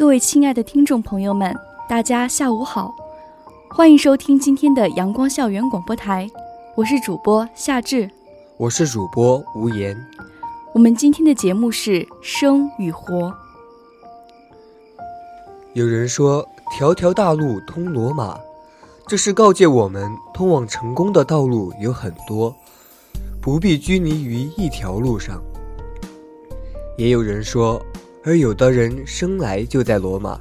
各位亲爱的听众朋友们，大家下午好，欢迎收听今天的阳光校园广播台，我是主播夏至，我是主播吴言。我们今天的节目是生与活。有人说，条条大路通罗马，这是告诫我们，通往成功的道路有很多，不必拘泥于一条路上。也有人说。而有的人生来就在罗马，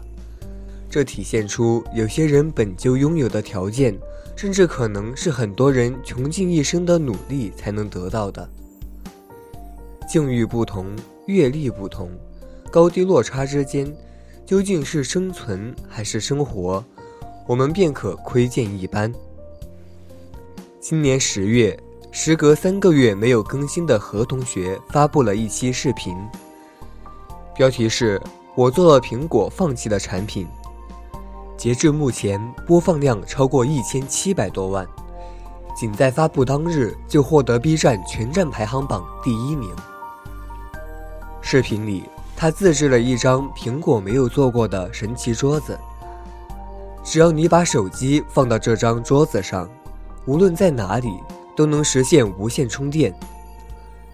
这体现出有些人本就拥有的条件，甚至可能是很多人穷尽一生的努力才能得到的。境遇不同，阅历不同，高低落差之间，究竟是生存还是生活，我们便可窥见一斑。今年十月，时隔三个月没有更新的何同学发布了一期视频。标题是我做了苹果放弃的产品，截至目前播放量超过一千七百多万，仅在发布当日就获得 B 站全站排行榜第一名。视频里，他自制了一张苹果没有做过的神奇桌子，只要你把手机放到这张桌子上，无论在哪里都能实现无线充电。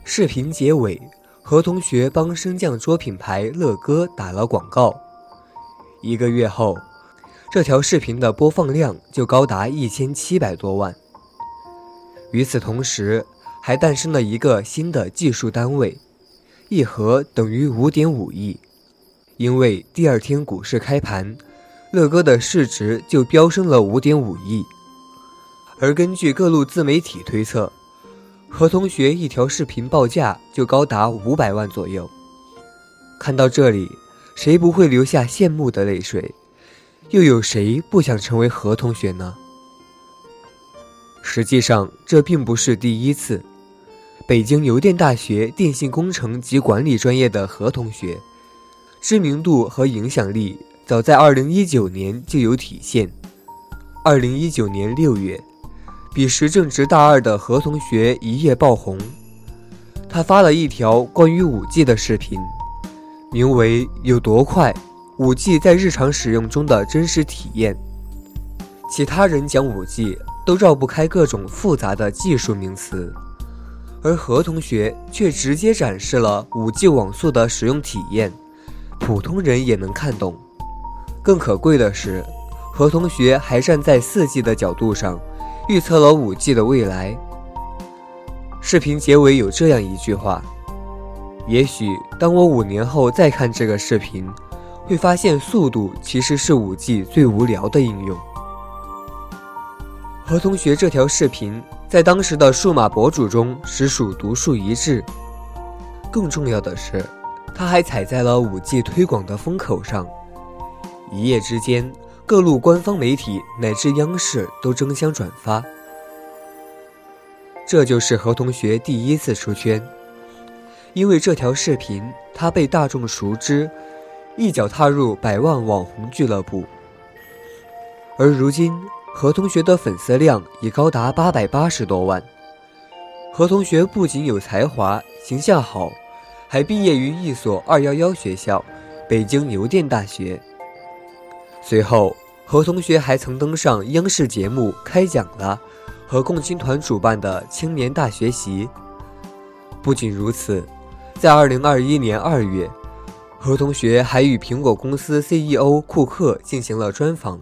视频结尾。何同学帮升降桌品牌乐哥打了广告，一个月后，这条视频的播放量就高达一千七百多万。与此同时，还诞生了一个新的计数单位，一盒等于五点五亿。因为第二天股市开盘，乐哥的市值就飙升了五点五亿，而根据各路自媒体推测。何同学一条视频报价就高达五百万左右。看到这里，谁不会流下羡慕的泪水？又有谁不想成为何同学呢？实际上，这并不是第一次。北京邮电大学电信工程及管理专业的何同学，知名度和影响力早在2019年就有体现。2019年6月。彼时正值大二的何同学一夜爆红，他发了一条关于五 G 的视频，名为“有多快，五 G 在日常使用中的真实体验”。其他人讲五 G 都绕不开各种复杂的技术名词，而何同学却直接展示了五 G 网速的使用体验，普通人也能看懂。更可贵的是，何同学还站在四 G 的角度上。预测了五 G 的未来。视频结尾有这样一句话：“也许当我五年后再看这个视频，会发现速度其实是五 G 最无聊的应用。”何同学这条视频在当时的数码博主中实属独树一帜。更重要的是，他还踩在了五 G 推广的风口上，一夜之间。各路官方媒体乃至央视都争相转发，这就是何同学第一次出圈。因为这条视频，他被大众熟知，一脚踏入百万网红俱乐部。而如今，何同学的粉丝量已高达八百八十多万。何同学不仅有才华、形象好，还毕业于一所“二幺幺”学校——北京邮电大学。随后，何同学还曾登上央视节目《开讲了》和共青团主办的青年大学习。不仅如此，在2021年2月，何同学还与苹果公司 CEO 库克进行了专访。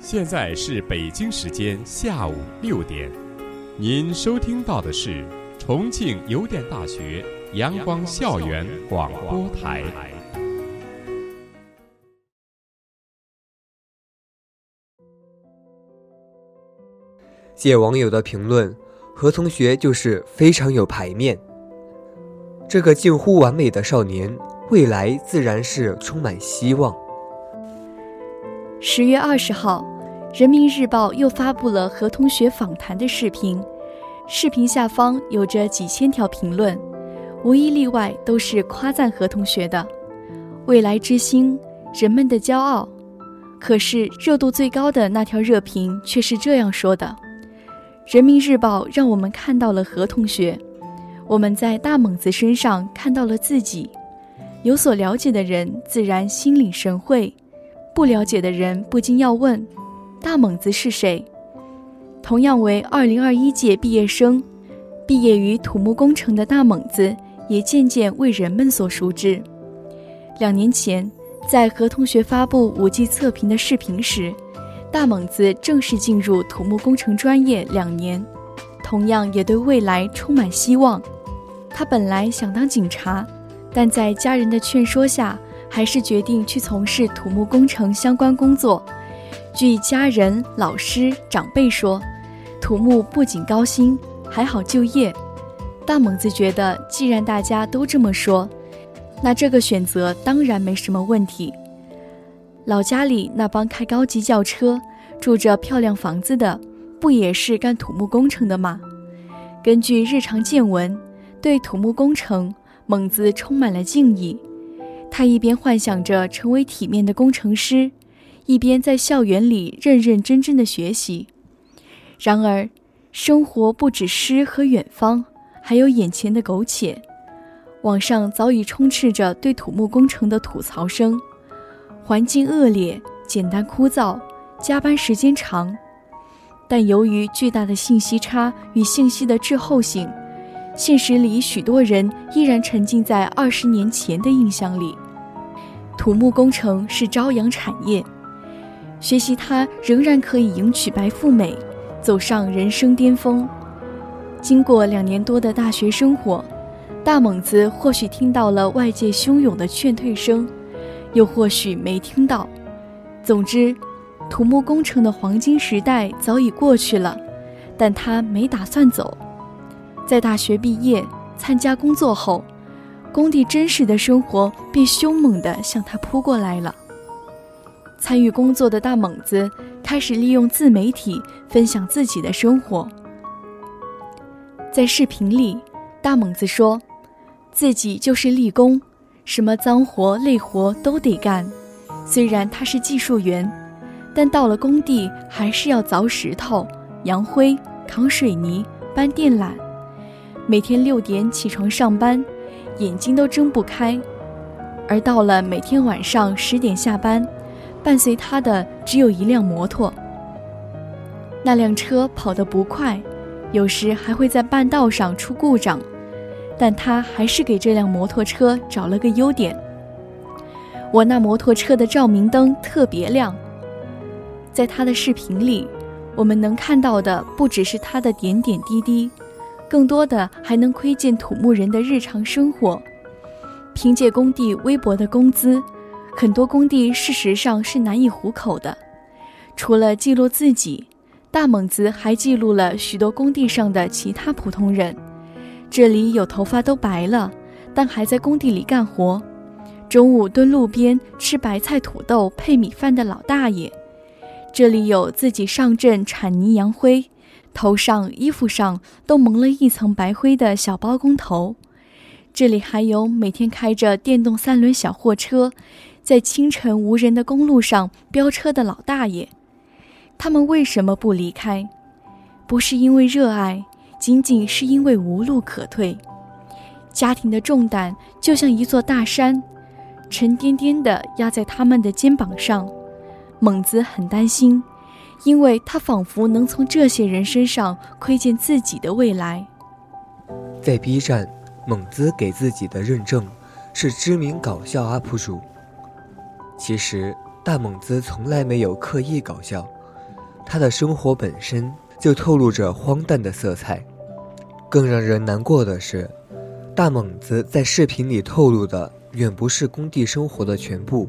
现在是北京时间下午六点，您收听到的是重庆邮电大学阳光校园广播台。借网友的评论，何同学就是非常有排面。这个近乎完美的少年，未来自然是充满希望。十月二十号，《人民日报》又发布了何同学访谈的视频，视频下方有着几千条评论，无一例外都是夸赞何同学的未来之星，人们的骄傲。可是热度最高的那条热评却是这样说的。人民日报让我们看到了何同学，我们在大猛子身上看到了自己。有所了解的人自然心领神会，不了解的人不禁要问：大猛子是谁？同样为2021届毕业生，毕业于土木工程的大猛子也渐渐为人们所熟知。两年前，在何同学发布五 G 测评的视频时。大猛子正式进入土木工程专业两年，同样也对未来充满希望。他本来想当警察，但在家人的劝说下，还是决定去从事土木工程相关工作。据家人、老师、长辈说，土木不仅高薪，还好就业。大猛子觉得，既然大家都这么说，那这个选择当然没什么问题。老家里那帮开高级轿车、住着漂亮房子的，不也是干土木工程的吗？根据日常见闻，对土木工程，猛子充满了敬意。他一边幻想着成为体面的工程师，一边在校园里认认真真的学习。然而，生活不止诗和远方，还有眼前的苟且。网上早已充斥着对土木工程的吐槽声。环境恶劣、简单枯燥、加班时间长，但由于巨大的信息差与信息的滞后性，现实里许多人依然沉浸在二十年前的印象里。土木工程是朝阳产业，学习它仍然可以迎娶白富美，走上人生巅峰。经过两年多的大学生活，大猛子或许听到了外界汹涌的劝退声。又或许没听到。总之，土木工程的黄金时代早已过去了，但他没打算走。在大学毕业、参加工作后，工地真实的生活便凶猛地向他扑过来了。参与工作的大猛子开始利用自媒体分享自己的生活。在视频里，大猛子说：“自己就是力工。”什么脏活累活都得干，虽然他是技术员，但到了工地还是要凿石头、扬灰、扛水泥、搬电缆。每天六点起床上班，眼睛都睁不开。而到了每天晚上十点下班，伴随他的只有一辆摩托。那辆车跑得不快，有时还会在半道上出故障。但他还是给这辆摩托车找了个优点。我那摩托车的照明灯特别亮。在他的视频里，我们能看到的不只是他的点点滴滴，更多的还能窥见土木人的日常生活。凭借工地微薄的工资，很多工地事实上是难以糊口的。除了记录自己，大猛子还记录了许多工地上的其他普通人。这里有头发都白了，但还在工地里干活；中午蹲路边吃白菜土豆配米饭的老大爷；这里有自己上阵铲泥扬灰，头上衣服上都蒙了一层白灰的小包工头；这里还有每天开着电动三轮小货车，在清晨无人的公路上飙车的老大爷。他们为什么不离开？不是因为热爱。仅仅是因为无路可退，家庭的重担就像一座大山，沉甸甸的压在他们的肩膀上。猛子很担心，因为他仿佛能从这些人身上窥见自己的未来。在 B 站，猛子给自己的认证是知名搞笑 UP 主。其实，大猛子从来没有刻意搞笑，他的生活本身就透露着荒诞的色彩。更让人难过的是，大猛子在视频里透露的远不是工地生活的全部。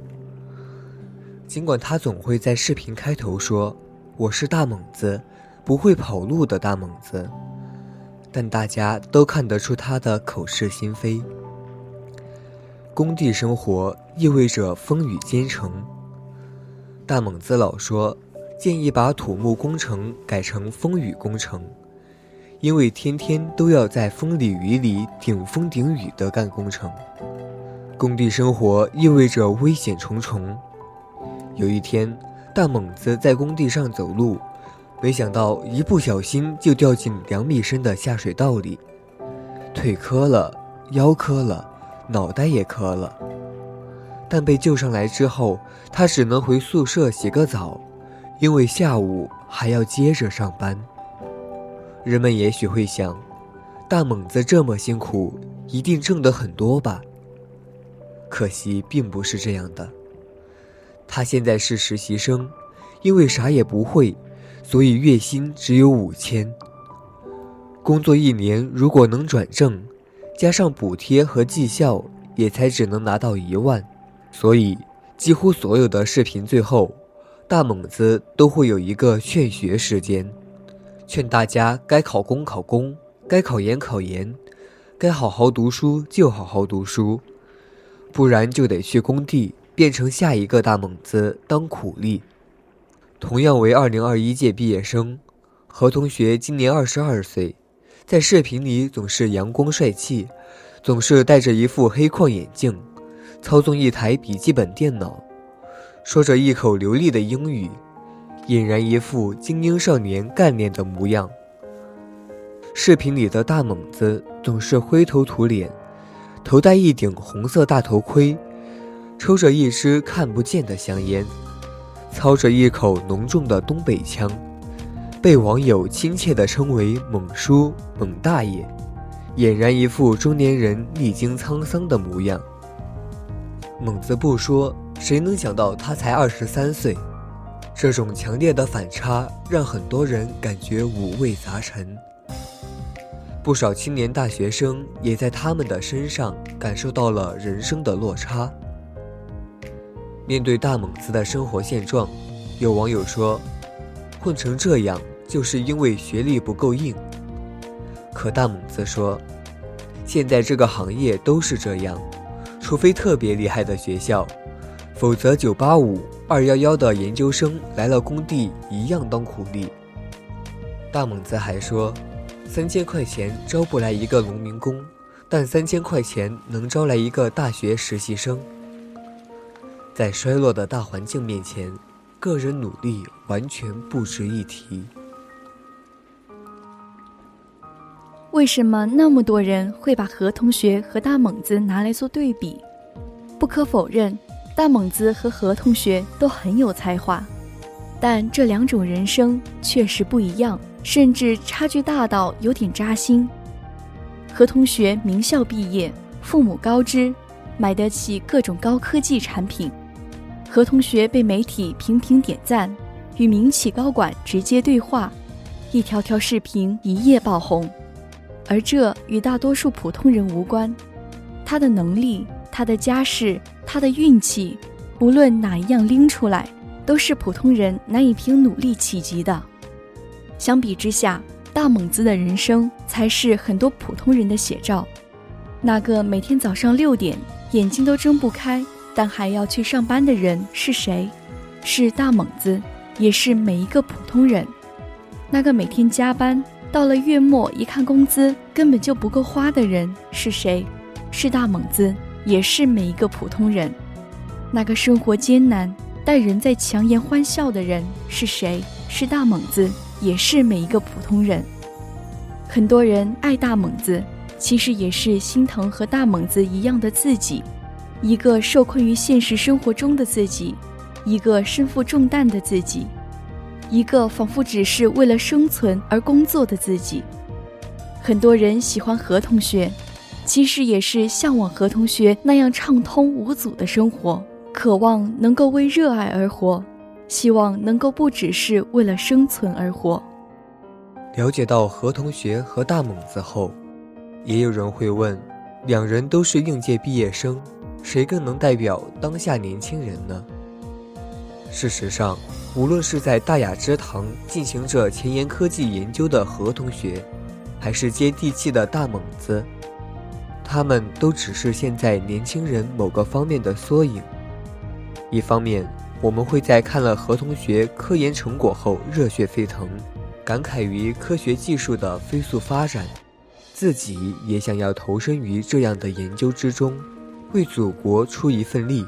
尽管他总会在视频开头说：“我是大猛子，不会跑路的大猛子。”但大家都看得出他的口是心非。工地生活意味着风雨兼程。大猛子老说，建议把土木工程改成风雨工程，因为天天都要在风里雨里顶风顶雨的干工程。工地生活意味着危险重重。有一天，大猛子在工地上走路。没想到一不小心就掉进两米深的下水道里，腿磕了，腰磕了，脑袋也磕了。但被救上来之后，他只能回宿舍洗个澡，因为下午还要接着上班。人们也许会想，大猛子这么辛苦，一定挣得很多吧？可惜并不是这样的。他现在是实习生，因为啥也不会。所以月薪只有五千。工作一年，如果能转正，加上补贴和绩效，也才只能拿到一万。所以，几乎所有的视频最后，大猛子都会有一个劝学时间，劝大家该考公考公，该考研考研，该好好读书就好好读书，不然就得去工地变成下一个大猛子当苦力。同样为二零二一届毕业生，何同学今年二十二岁，在视频里总是阳光帅气，总是戴着一副黑框眼镜，操纵一台笔记本电脑，说着一口流利的英语，俨然一副精英少年干练的模样。视频里的大猛子总是灰头土脸，头戴一顶红色大头盔，抽着一支看不见的香烟。操着一口浓重的东北腔，被网友亲切地称为“猛叔”“猛大爷”，俨然一副中年人历经沧桑的模样。猛子不说，谁能想到他才二十三岁？这种强烈的反差让很多人感觉五味杂陈。不少青年大学生也在他们的身上感受到了人生的落差。面对大猛子的生活现状，有网友说：“混成这样，就是因为学历不够硬。”可大猛子说：“现在这个行业都是这样，除非特别厉害的学校，否则985、211的研究生来了工地一样当苦力。”大猛子还说：“三千块钱招不来一个农民工，但三千块钱能招来一个大学实习生。”在衰落的大环境面前，个人努力完全不值一提。为什么那么多人会把何同学和大猛子拿来做对比？不可否认，大猛子和何同学都很有才华，但这两种人生确实不一样，甚至差距大到有点扎心。何同学名校毕业，父母高知，买得起各种高科技产品。何同学被媒体频频点赞，与民企高管直接对话，一条条视频一夜爆红。而这与大多数普通人无关，他的能力、他的家世、他的运气，无论哪一样拎出来，都是普通人难以凭努力企及的。相比之下，大猛子的人生才是很多普通人的写照。那个每天早上六点眼睛都睁不开。但还要去上班的人是谁？是大猛子，也是每一个普通人。那个每天加班，到了月末一看工资根本就不够花的人是谁？是大猛子，也是每一个普通人。那个生活艰难，但仍在强颜欢笑的人是谁？是大猛子，也是每一个普通人。很多人爱大猛子，其实也是心疼和大猛子一样的自己。一个受困于现实生活中的自己，一个身负重担的自己，一个仿佛只是为了生存而工作的自己。很多人喜欢何同学，其实也是向往何同学那样畅通无阻的生活，渴望能够为热爱而活，希望能够不只是为了生存而活。了解到何同学和大猛子后，也有人会问：两人都是应届毕业生，谁更能代表当下年轻人呢？事实上，无论是在大雅之堂进行着前沿科技研究的何同学，还是接地气的大猛子，他们都只是现在年轻人某个方面的缩影。一方面，我们会在看了何同学科研成果后热血沸腾，感慨于科学技术的飞速发展，自己也想要投身于这样的研究之中，为祖国出一份力。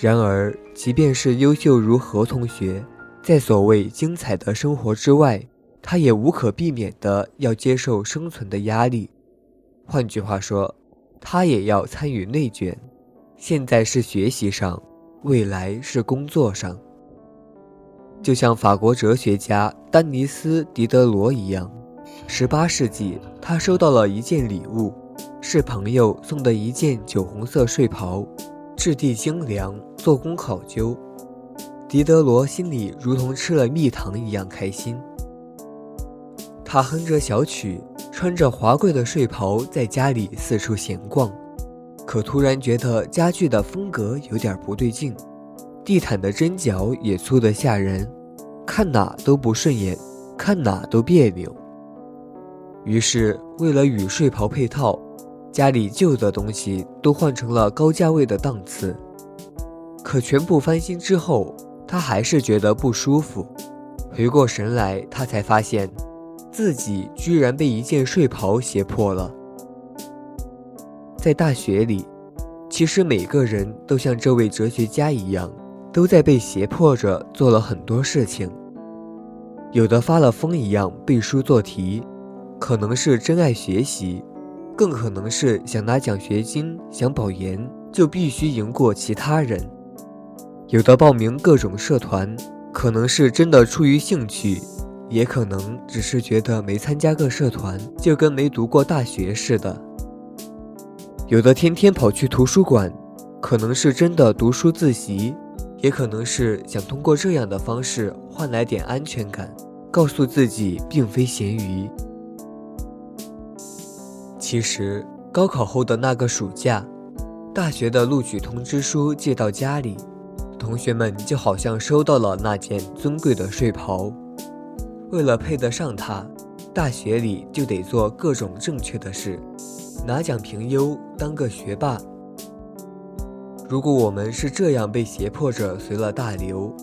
然而，即便是优秀如何同学，在所谓精彩的生活之外，他也无可避免的要接受生存的压力。换句话说，他也要参与内卷。现在是学习上，未来是工作上。就像法国哲学家丹尼斯·狄德罗一样，18世纪他收到了一件礼物，是朋友送的一件酒红色睡袍。质地精良，做工考究，狄德罗心里如同吃了蜜糖一样开心。他哼着小曲，穿着华贵的睡袍，在家里四处闲逛，可突然觉得家具的风格有点不对劲，地毯的针脚也粗得吓人，看哪都不顺眼，看哪都别扭。于是，为了与睡袍配套。家里旧的东西都换成了高价位的档次，可全部翻新之后，他还是觉得不舒服。回过神来，他才发现，自己居然被一件睡袍胁迫了。在大学里，其实每个人都像这位哲学家一样，都在被胁迫着做了很多事情。有的发了疯一样背书做题，可能是真爱学习。更可能是想拿奖学金、想保研，就必须赢过其他人。有的报名各种社团，可能是真的出于兴趣，也可能只是觉得没参加个社团就跟没读过大学似的。有的天天跑去图书馆，可能是真的读书自习，也可能是想通过这样的方式换来点安全感，告诉自己并非咸鱼。其实，高考后的那个暑假，大学的录取通知书寄到家里，同学们就好像收到了那件尊贵的睡袍。为了配得上它，大学里就得做各种正确的事，拿奖评优，当个学霸。如果我们是这样被胁迫着随了大流，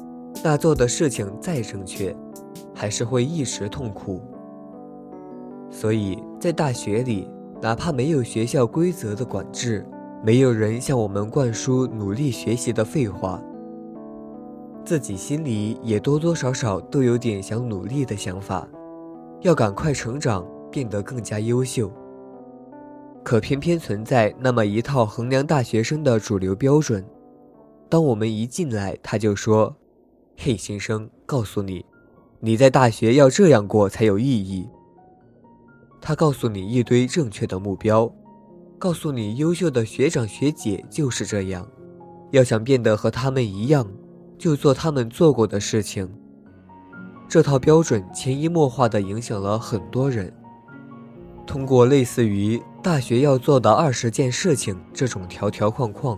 那做的事情再正确，还是会一时痛苦。所以在大学里。哪怕没有学校规则的管制，没有人向我们灌输努力学习的废话，自己心里也多多少少都有点想努力的想法，要赶快成长，变得更加优秀。可偏偏存在那么一套衡量大学生的主流标准，当我们一进来，他就说：“嘿，新生，告诉你，你在大学要这样过才有意义。”他告诉你一堆正确的目标，告诉你优秀的学长学姐就是这样，要想变得和他们一样，就做他们做过的事情。这套标准潜移默化地影响了很多人。通过类似于大学要做的二十件事情这种条条框框，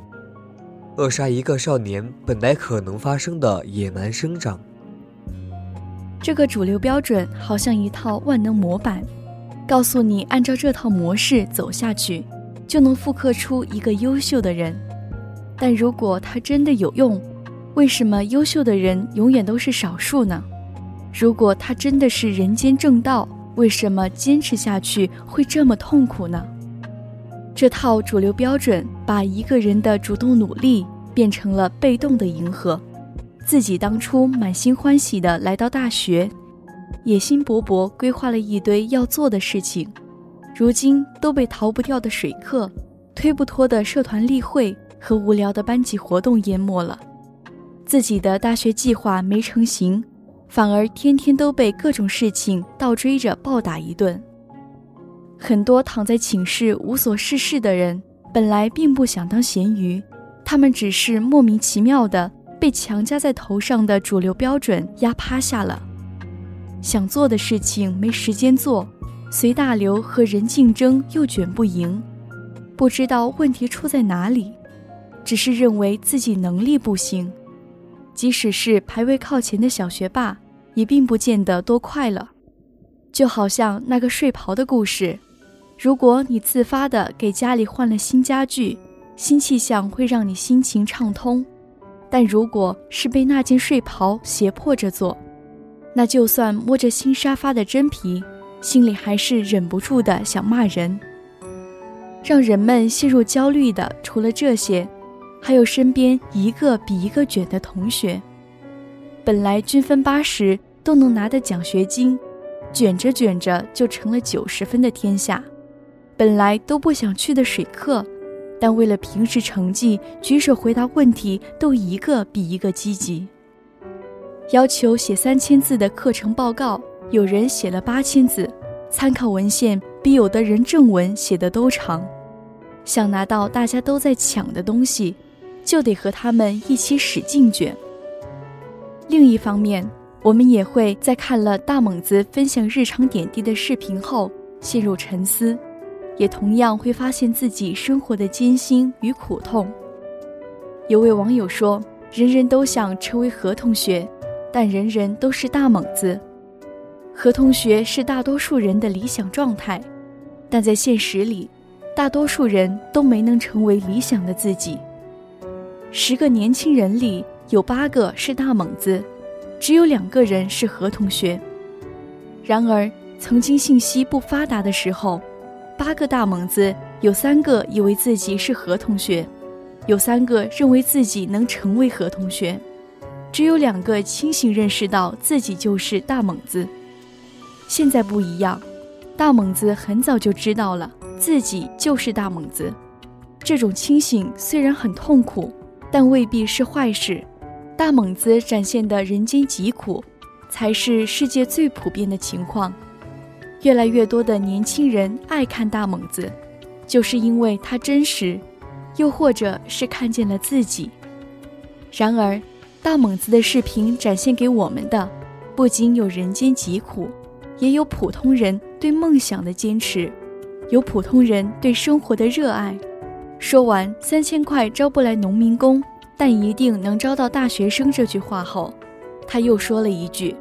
扼杀一个少年本来可能发生的野蛮生长。这个主流标准好像一套万能模板。告诉你，按照这套模式走下去，就能复刻出一个优秀的人。但如果它真的有用，为什么优秀的人永远都是少数呢？如果它真的是人间正道，为什么坚持下去会这么痛苦呢？这套主流标准把一个人的主动努力变成了被动的迎合。自己当初满心欢喜的来到大学。野心勃勃，规划了一堆要做的事情，如今都被逃不掉的水课、推不脱的社团例会和无聊的班级活动淹没了。自己的大学计划没成型，反而天天都被各种事情倒追着暴打一顿。很多躺在寝室无所事事的人，本来并不想当咸鱼，他们只是莫名其妙的被强加在头上的主流标准压趴下了。想做的事情没时间做，随大流和人竞争又卷不赢，不知道问题出在哪里，只是认为自己能力不行。即使是排位靠前的小学霸，也并不见得多快乐。就好像那个睡袍的故事，如果你自发的给家里换了新家具，新气象会让你心情畅通；但如果是被那件睡袍胁迫着做，那就算摸着新沙发的真皮，心里还是忍不住的想骂人。让人们陷入焦虑的，除了这些，还有身边一个比一个卷的同学。本来均分八十都能拿的奖学金，卷着卷着就成了九十分的天下。本来都不想去的水课，但为了平时成绩，举手回答问题都一个比一个积极。要求写三千字的课程报告，有人写了八千字，参考文献比有的人正文写的都长。想拿到大家都在抢的东西，就得和他们一起使劲卷。另一方面，我们也会在看了大猛子分享日常点滴的视频后陷入沉思，也同样会发现自己生活的艰辛与苦痛。有位网友说：“人人都想成为何同学。”但人人都是大猛子，何同学是大多数人的理想状态，但在现实里，大多数人都没能成为理想的自己。十个年轻人里有八个是大猛子，只有两个人是何同学。然而，曾经信息不发达的时候，八个大猛子有三个以为自己是何同学，有三个认为自己能成为何同学。只有两个清醒认识到自己就是大猛子。现在不一样，大猛子很早就知道了自己就是大猛子。这种清醒虽然很痛苦，但未必是坏事。大猛子展现的人间疾苦，才是世界最普遍的情况。越来越多的年轻人爱看大猛子，就是因为他真实，又或者是看见了自己。然而。大猛子的视频展现给我们的，不仅有人间疾苦，也有普通人对梦想的坚持，有普通人对生活的热爱。说完“三千块招不来农民工，但一定能招到大学生”这句话后，他又说了一句：“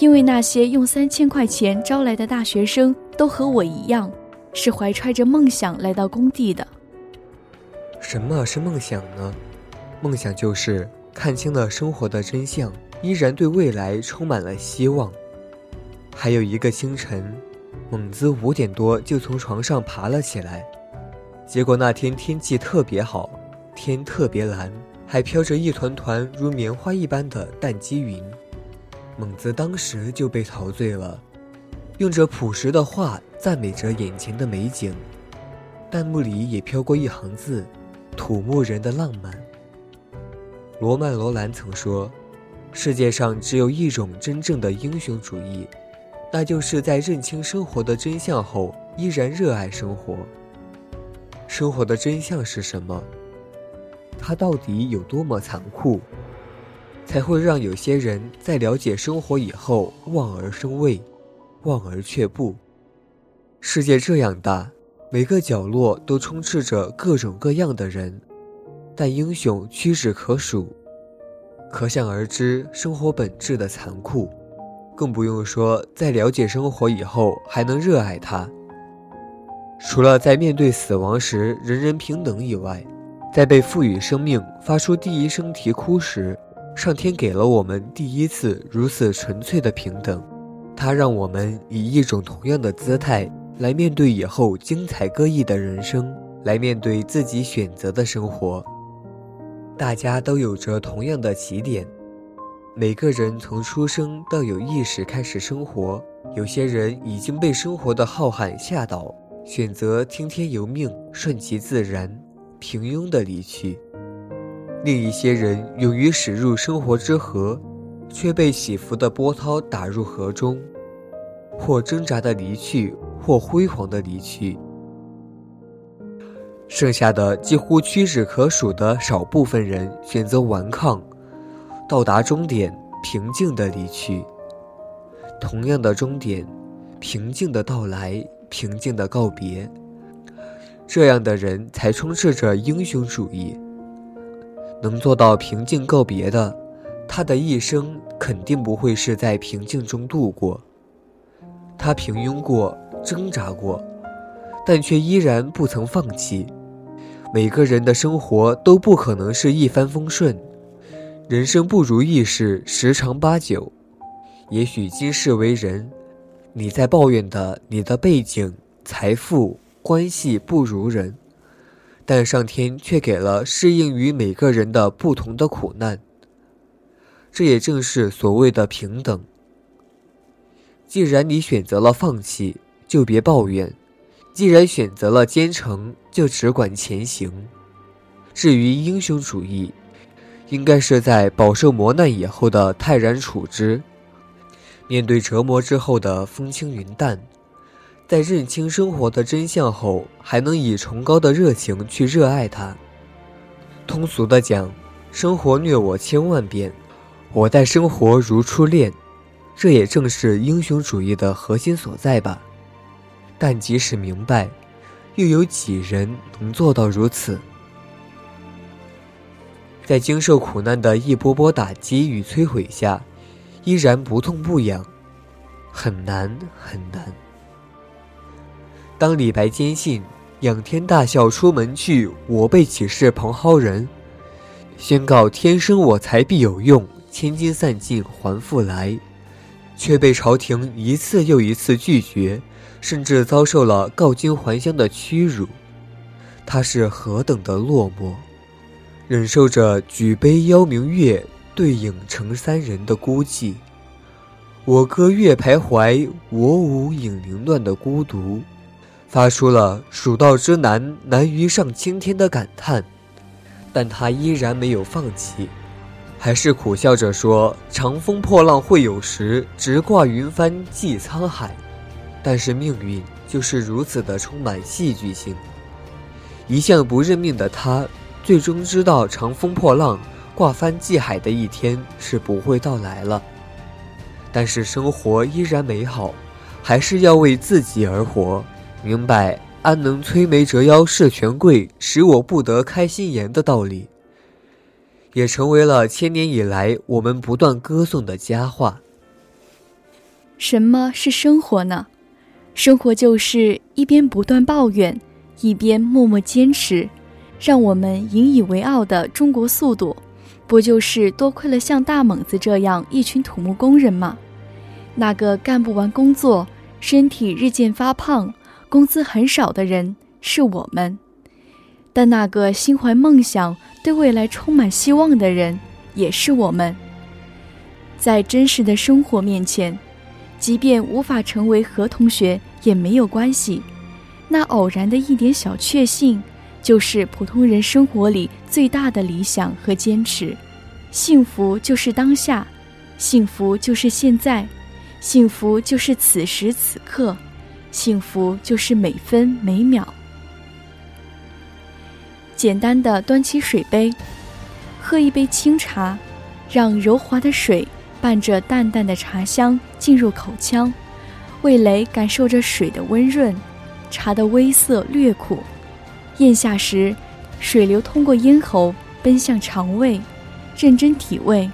因为那些用三千块钱招来的大学生，都和我一样，是怀揣着梦想来到工地的。”什么是梦想呢？梦想就是。看清了生活的真相，依然对未来充满了希望。还有一个清晨，猛子五点多就从床上爬了起来，结果那天天气特别好，天特别蓝，还飘着一团团如棉花一般的淡积云。猛子当时就被陶醉了，用着朴实的话赞美着眼前的美景，弹幕里也飘过一行字：“土木人的浪漫。”罗曼·罗兰曾说：“世界上只有一种真正的英雄主义，那就是在认清生活的真相后，依然热爱生活。生活的真相是什么？它到底有多么残酷，才会让有些人在了解生活以后望而生畏，望而却步？世界这样大，每个角落都充斥着各种各样的人。”但英雄屈指可数，可想而知生活本质的残酷，更不用说在了解生活以后还能热爱它。除了在面对死亡时人人平等以外，在被赋予生命、发出第一声啼哭时，上天给了我们第一次如此纯粹的平等，它让我们以一种同样的姿态来面对以后精彩各异的人生，来面对自己选择的生活。大家都有着同样的起点，每个人从出生到有意识开始生活。有些人已经被生活的浩瀚吓倒，选择听天由命、顺其自然、平庸的离去；另一些人勇于驶入生活之河，却被起伏的波涛打入河中，或挣扎的离去，或辉煌的离去。剩下的几乎屈指可数的少部分人选择顽抗，到达终点，平静的离去。同样的终点，平静的到来，平静的告别。这样的人才充斥着英雄主义。能做到平静告别的，他的一生肯定不会是在平静中度过。他平庸过，挣扎过，但却依然不曾放弃。每个人的生活都不可能是一帆风顺，人生不如意事十常八九。也许今世为人，你在抱怨的你的背景、财富、关系不如人，但上天却给了适应于每个人的不同的苦难。这也正是所谓的平等。既然你选择了放弃，就别抱怨；既然选择了坚诚，就只管前行。至于英雄主义，应该是在饱受磨难以后的泰然处之。面对折磨之后的风轻云淡，在认清生活的真相后，还能以崇高的热情去热爱它。通俗的讲，生活虐我千万遍，我待生活如初恋，这也正是英雄主义的核心所在吧。但即使明白，又有几人能做到如此？在经受苦难的一波波打击与摧毁下。依然不痛不痒，很难很难。当李白坚信仰天大笑出门去，我辈岂是蓬蒿人？宣告天生我材必有用，千金散尽还复来，却被朝廷一次又一次拒绝，甚至遭受了告金还乡的屈辱。他是何等的落寞，忍受着举杯邀明月。对影成三人的孤寂，我歌月徘徊，我舞影零乱的孤独，发出了蜀道之难，难于上青天的感叹。但他依然没有放弃，还是苦笑着说：“长风破浪会有时，直挂云帆济沧海。”但是命运就是如此的充满戏剧性。一向不认命的他，最终知道长风破浪。挂帆济海的一天是不会到来了，但是生活依然美好，还是要为自己而活。明白“安能摧眉折腰事权贵，使我不得开心颜”的道理，也成为了千年以来我们不断歌颂的佳话。什么是生活呢？生活就是一边不断抱怨，一边默默坚持，让我们引以为傲的中国速度。不就是多亏了像大猛子这样一群土木工人吗？那个干不完工作、身体日渐发胖、工资很少的人是我们，但那个心怀梦想、对未来充满希望的人也是我们。在真实的生活面前，即便无法成为何同学也没有关系，那偶然的一点小确幸。就是普通人生活里最大的理想和坚持，幸福就是当下，幸福就是现在，幸福就是此时此刻，幸福就是每分每秒。简单的端起水杯，喝一杯清茶，让柔滑的水伴着淡淡的茶香进入口腔，味蕾感受着水的温润，茶的微涩略苦。咽下时，水流通过咽喉奔向肠胃，认真体味，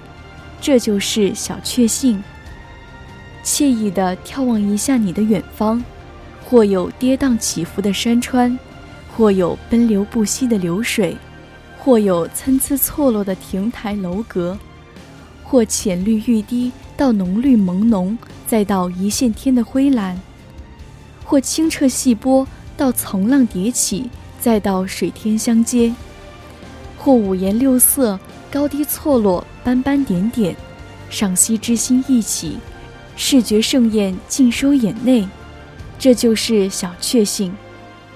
这就是小确幸。惬意地眺望一下你的远方，或有跌宕起伏的山川，或有奔流不息的流水，或有参差错落的亭台楼阁，或浅绿欲滴到浓绿朦胧，再到一线天的灰蓝，或清澈细波到层浪叠起。再到水天相接，或五颜六色、高低错落、斑斑点点，赏析之心一起，视觉盛宴尽收眼内，这就是小确幸。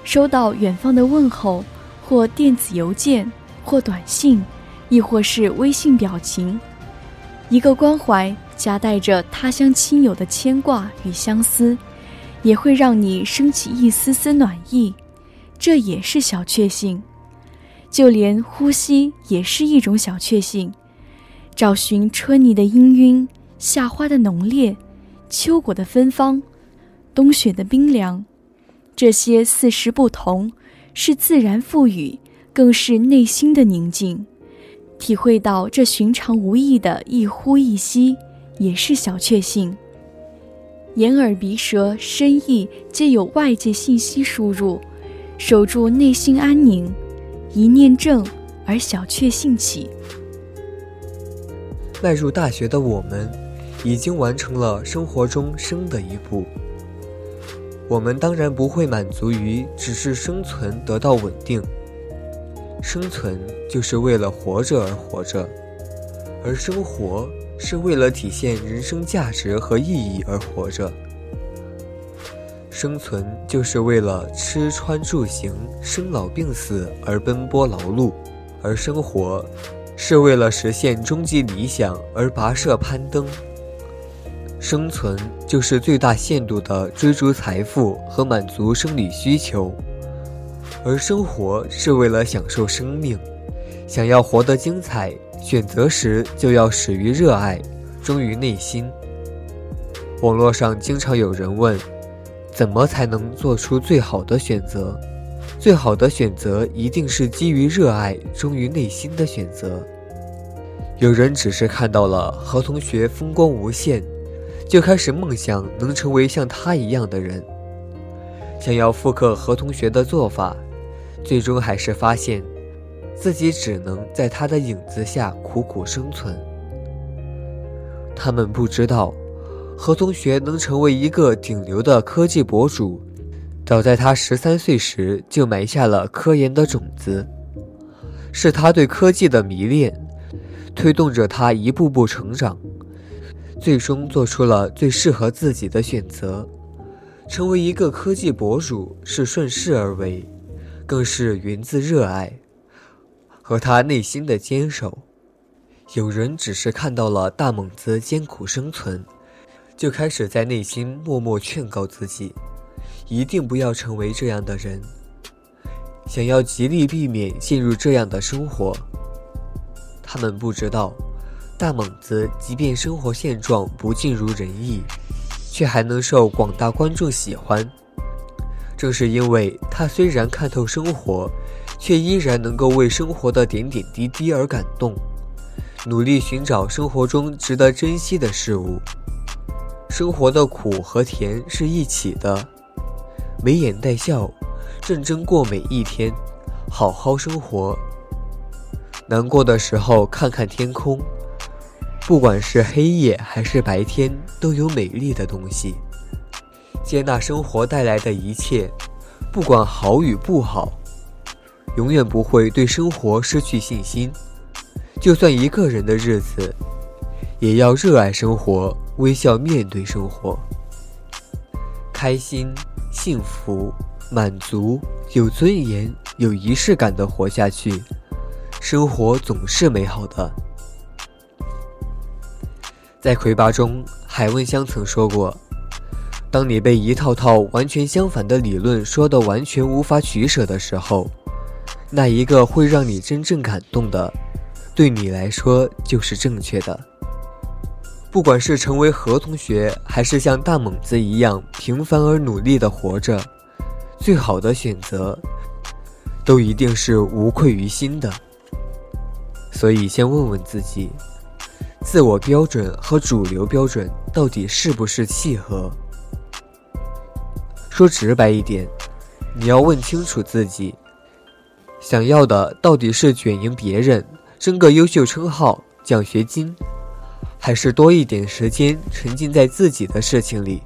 收到远方的问候，或电子邮件，或短信，亦或是微信表情，一个关怀夹带着他乡亲友的牵挂与相思，也会让你升起一丝丝暖意。这也是小确幸，就连呼吸也是一种小确幸。找寻春泥的氤氲，夏花的浓烈，秋果的芬芳，冬雪的冰凉。这些四时不同，是自然赋予，更是内心的宁静。体会到这寻常无意的一呼一吸，也是小确幸。眼耳鼻舌身意皆有外界信息输入，守住内心安宁，一念正而小确幸起。迈入大学的我们，已经完成了生活中生的一步。我们当然不会满足于只是生存得到稳定。生存就是为了活着而活着，而生活是为了体现人生价值和意义而活着。生存就是为了吃穿住行、生老病死而奔波劳碌，而生活是为了实现终极理想而跋涉攀登。生存就是最大限度地追逐财富和满足生理需求。而生活是为了享受生命，想要活得精彩，选择时就要始于热爱，忠于内心。网络上经常有人问，怎么才能做出最好的选择？最好的选择一定是基于热爱、忠于内心的选择。有人只是看到了何同学风光无限，就开始梦想能成为像他一样的人，想要复刻何同学的做法。最终还是发现，自己只能在他的影子下苦苦生存。他们不知道，何同学能成为一个顶流的科技博主，早在他十三岁时就埋下了科研的种子。是他对科技的迷恋，推动着他一步步成长，最终做出了最适合自己的选择。成为一个科技博主是顺势而为。更是源自热爱和他内心的坚守。有人只是看到了大猛子艰苦生存，就开始在内心默默劝告自己，一定不要成为这样的人。想要极力避免陷入这样的生活。他们不知道，大猛子即便生活现状不尽如人意，却还能受广大观众喜欢。正是因为他虽然看透生活，却依然能够为生活的点点滴滴而感动，努力寻找生活中值得珍惜的事物。生活的苦和甜是一起的，眉眼带笑，认真过每一天，好好生活。难过的时候看看天空，不管是黑夜还是白天，都有美丽的东西。接纳生活带来的一切，不管好与不好，永远不会对生活失去信心。就算一个人的日子，也要热爱生活，微笑面对生活。开心、幸福、满足、有尊严、有仪式感的活下去，生活总是美好的。在魁拔中，海问香曾说过。当你被一套套完全相反的理论说的完全无法取舍的时候，那一个会让你真正感动的，对你来说就是正确的。不管是成为何同学，还是像大猛子一样平凡而努力的活着，最好的选择，都一定是无愧于心的。所以，先问问自己，自我标准和主流标准到底是不是契合？说直白一点，你要问清楚自己，想要的到底是卷赢别人，争个优秀称号、奖学金，还是多一点时间沉浸在自己的事情里？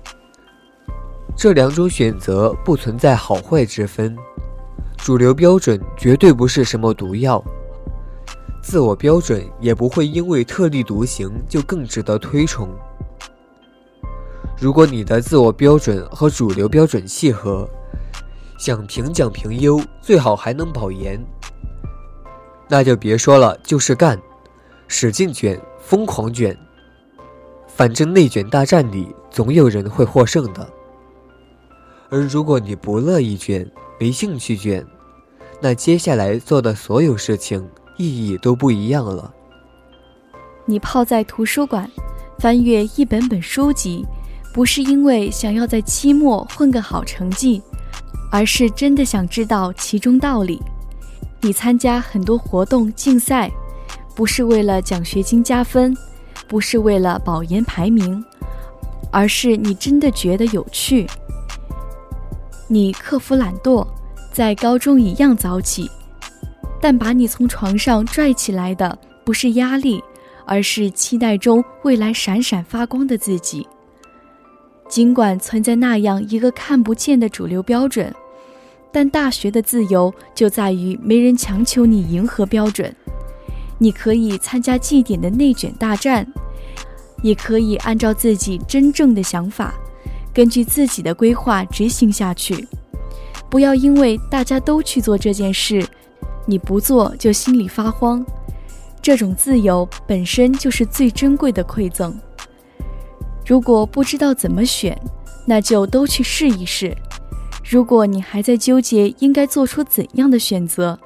这两种选择不存在好坏之分，主流标准绝对不是什么毒药，自我标准也不会因为特立独行就更值得推崇。如果你的自我标准和主流标准契合，想评奖评优，最好还能保研，那就别说了，就是干，使劲卷，疯狂卷，反正内卷大战里总有人会获胜的。而如果你不乐意卷，没兴趣卷，那接下来做的所有事情意义都不一样了。你泡在图书馆，翻阅一本本书籍，不是因为想要在期末混个好成绩，而是真的想知道其中道理。你参加很多活动竞赛，不是为了奖学金加分，不是为了保研排名，而是你真的觉得有趣。你克服懒惰，在高中一样早起，但把你从床上拽起来的不是压力。而是期待中未来闪闪发光的自己。尽管存在那样一个看不见的主流标准，但大学的自由就在于没人强求你迎合标准。你可以参加绩点的内卷大战，也可以按照自己真正的想法，根据自己的规划执行下去。不要因为大家都去做这件事，你不做就心里发慌。这种自由本身就是最珍贵的馈赠。如果不知道怎么选，那就都去试一试。如果你还在纠结应该做出怎样的选择，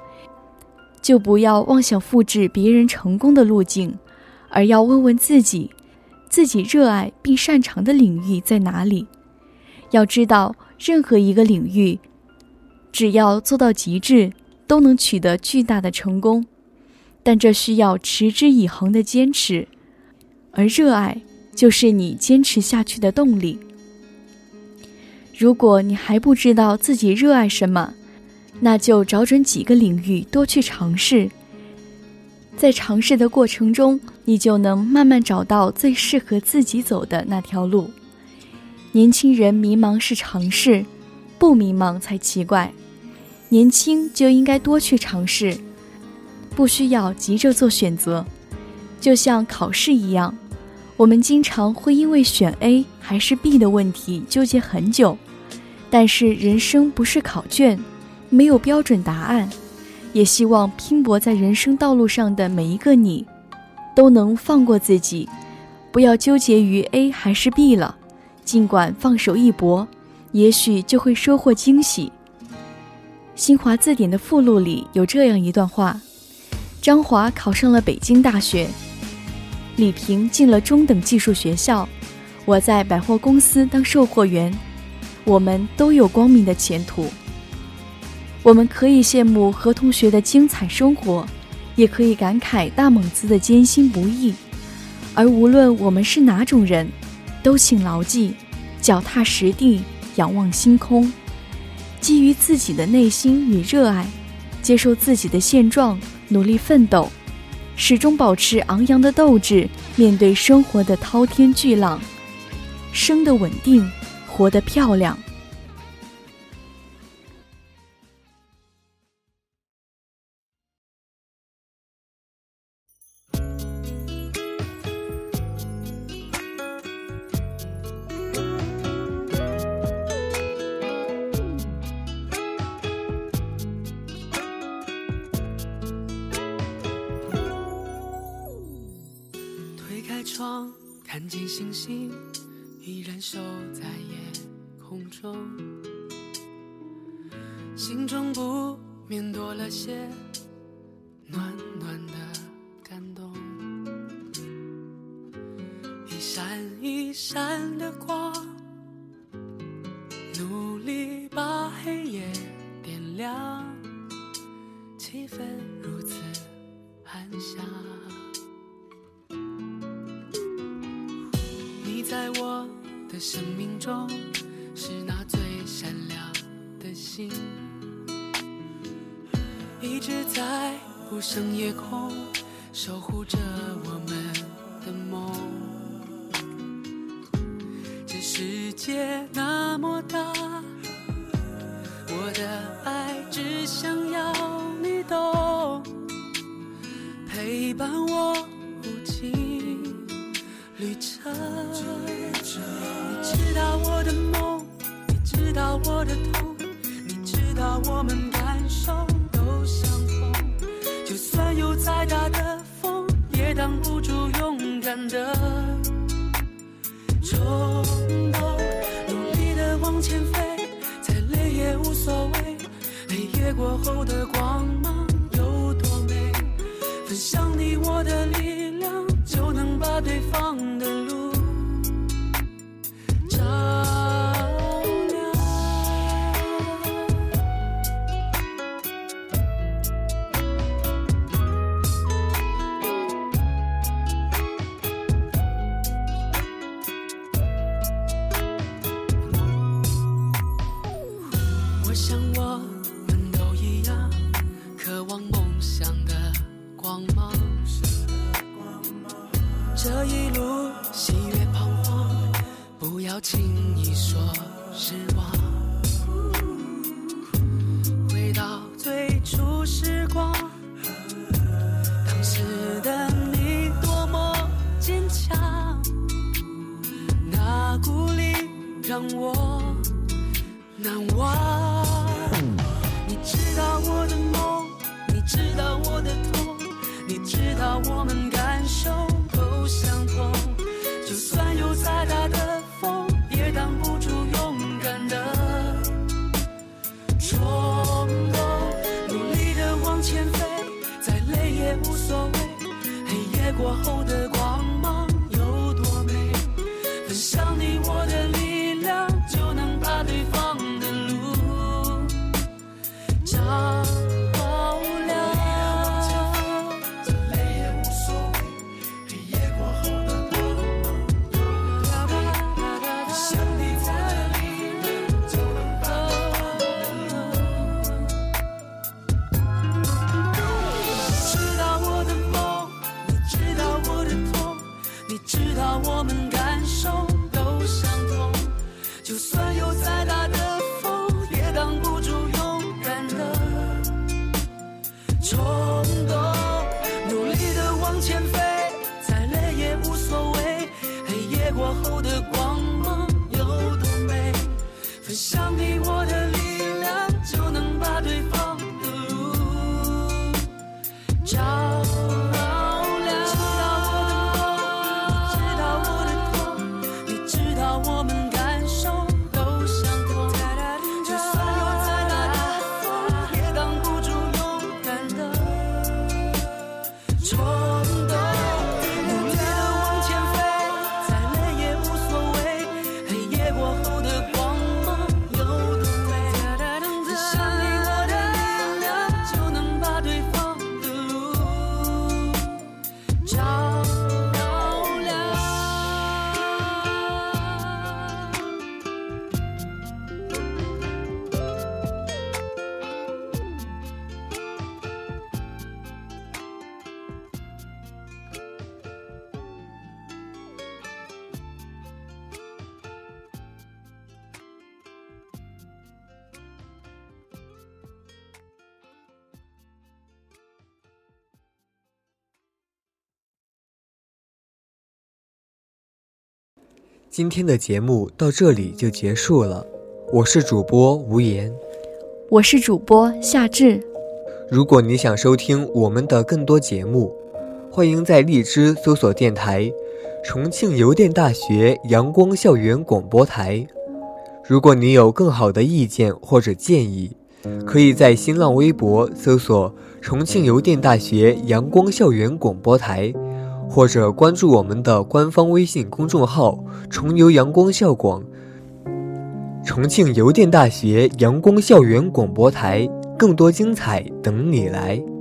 就不要妄想复制别人成功的路径，而要问问自己，自己热爱并擅长的领域在哪里。要知道，任何一个领域，只要做到极致，都能取得巨大的成功。但这需要持之以恒的坚持，而热爱就是你坚持下去的动力。如果你还不知道自己热爱什么，那就找准几个领域多去尝试，在尝试的过程中，你就能慢慢找到最适合自己走的那条路。年轻人迷茫是尝试，不迷茫才奇怪。年轻就应该多去尝试。不需要急着做选择，就像考试一样，我们经常会因为选 A 还是 B 的问题纠结很久。但是人生不是考卷，没有标准答案。也希望拼搏在人生道路上的每一个你，都能放过自己，不要纠结于 A 还是 B 了。尽管放手一搏，也许就会收获惊喜。新华字典的附录里有这样一段话。张华考上了北京大学，李平进了中等技术学校，我在百货公司当售货员，我们都有光明的前途。我们可以羡慕何同学的精彩生活，也可以感慨大猛子的艰辛不易。而无论我们是哪种人，都请牢记：脚踏实地，仰望星空，基于自己的内心与热爱，接受自己的现状。努力奋斗，始终保持昂扬的斗志，面对生活的滔天巨浪，生的稳定，活得漂亮。星星依然守在夜空中，心中不免多了些暖暖的感动。一闪一闪的光，生命中，是那最闪亮的星，一直在无声夜空守护着我们的梦。这世界的光芒。So. 今天的节目到这里就结束了。我是主播吴言，我是主播夏至。如果你想收听我们的更多节目，欢迎在荔枝搜索电台、重庆邮电大学阳光校园广播台。如果你有更好的意见或者建议，可以在新浪微博搜索重庆邮电大学阳光校园广播台。或者关注我们的官方微信公众号重游阳光校广重庆邮电大学阳光校园广播台更多精彩等你来。